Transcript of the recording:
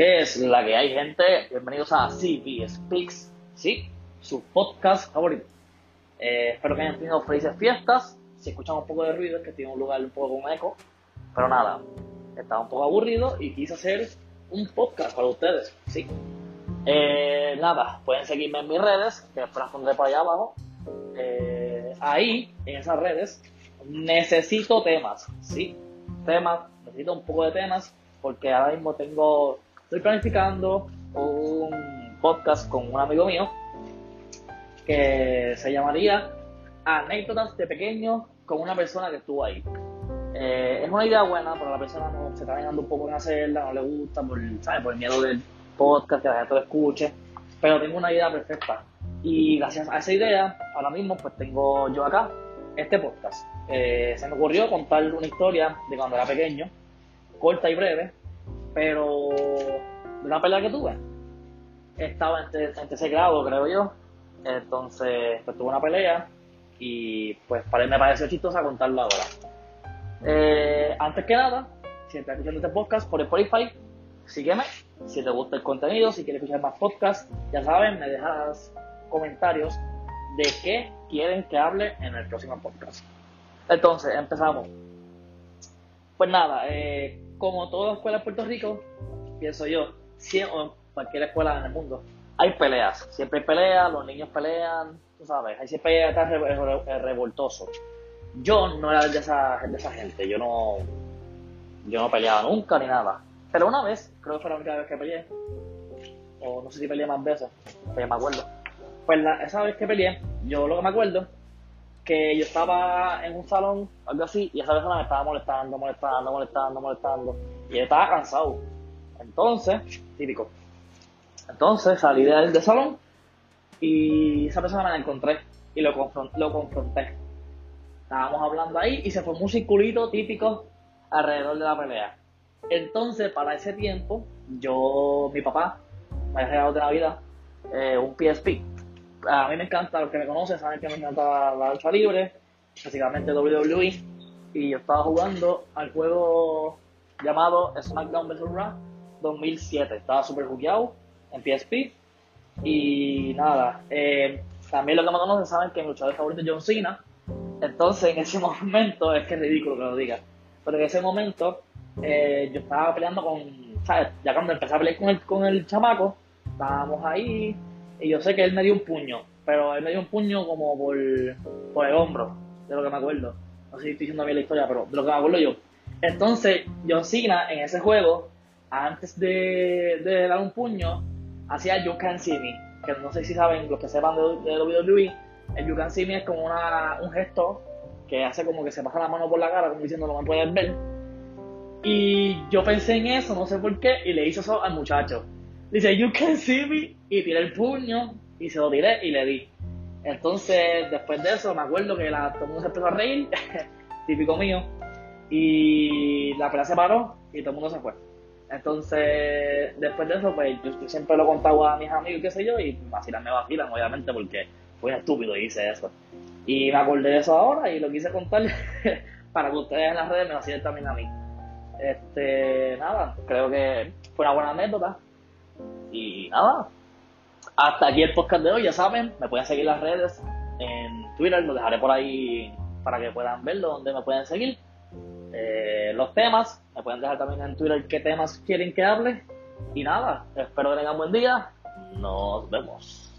¿Qué es la que hay, gente? Bienvenidos a CP Speaks, sí, su podcast favorito. Eh, espero que hayan tenido felices fiestas. Si escuchan un poco de ruido, es que tiene un lugar un poco con eco. Pero nada, estaba un poco aburrido y quise hacer un podcast para ustedes, sí. Eh, nada, pueden seguirme en mis redes, que después las pondré por allá abajo. Eh, ahí, en esas redes, necesito temas, sí, temas, necesito un poco de temas, porque ahora mismo tengo Estoy planificando un podcast con un amigo mío que se llamaría Anécdotas de pequeño con una persona que estuvo ahí. Eh, es una idea buena, pero la persona no se está dejando un poco en hacerla, no le gusta por, por el miedo del podcast, que la gente lo escuche. Pero tengo una idea perfecta. Y gracias a esa idea, ahora mismo pues tengo yo acá este podcast. Eh, se me ocurrió contar una historia de cuando era pequeño, corta y breve, pero una pelea que tuve, estaba en, tercer grado, creo yo. Entonces, pues tuve una pelea y pues me pareció chistosa contarlo ahora. Eh, antes que nada, si estás escuchando este podcast por Spotify, sígueme. Si te gusta el contenido, si quieres escuchar más podcasts, ya saben, me dejas comentarios de qué quieren que hable en el próximo podcast. Entonces, empezamos. Pues nada, eh, como toda escuela en Puerto Rico, pienso yo, o cualquier escuela en el mundo, hay peleas. Siempre hay peleas, los niños pelean, tú sabes, hay siempre está revoltoso. Yo no era de esa, de esa gente, yo no, yo no peleaba nunca ni nada. Pero una vez, creo que fue la única vez que peleé, o no sé si peleé más veces, pero me acuerdo. Pues la, esa vez que peleé, yo lo que me acuerdo, que yo estaba en un salón, algo así, y esa persona me estaba molestando, molestando, molestando, molestando, y yo estaba cansado. Entonces, típico. Entonces salí del, del salón y esa persona la encontré y lo, lo confronté. Estábamos hablando ahí y se formó un circulito típico alrededor de la pelea. Entonces, para ese tiempo, yo, mi papá, me había regalado de Navidad eh, un PSP. A mí me encanta, los que me conocen saben que me encanta la lucha libre, básicamente WWE. Y yo estaba jugando al juego llamado SmackDown vs. Raw 2007. Estaba súper jugueado en PSP. Y nada, eh, también lo que me conocen saben que mi luchador favorito es John Cena. Entonces, en ese momento, es que es ridículo que lo diga, pero en ese momento eh, yo estaba peleando con, ¿sabes? Ya cuando empecé a pelear con el, con el chamaco, estábamos ahí y yo sé que él me dio un puño, pero él me dio un puño como por, por el hombro, de lo que me acuerdo. No sé si estoy diciendo bien la historia, pero de lo que me acuerdo yo. Entonces, John Cena en ese juego antes de, de, dar un puño, hacía You Can See Me, que no sé si saben, los que sepan de, de WWE, el You Can See Me es como una, un gesto que hace como que se pasa la mano por la cara, como diciendo no me puedes ver. Y yo pensé en eso, no sé por qué, y le hice eso al muchacho. Dice, You Can See Me, y tiré el puño, y se lo tiré y le di. Entonces, después de eso, me acuerdo que todo el mundo se empezó a reír, típico mío, y la pelea se paró y todo el mundo se fue. Entonces, después de eso, pues yo, siempre lo contaba a mis amigos, qué sé yo, y vacilan me vacilan, obviamente, porque fui estúpido y hice eso. Y me acordé de eso ahora y lo quise contar para que ustedes en las redes me vacilen también a mí. Este, nada, creo que fue una buena anécdota. Y nada, hasta aquí el podcast de hoy, ya saben, me pueden seguir las redes, en Twitter, lo dejaré por ahí para que puedan verlo, donde me pueden seguir. Eh, los temas. Me pueden dejar también en Twitter qué temas quieren que hable. Y nada, espero que tengan buen día. Nos vemos.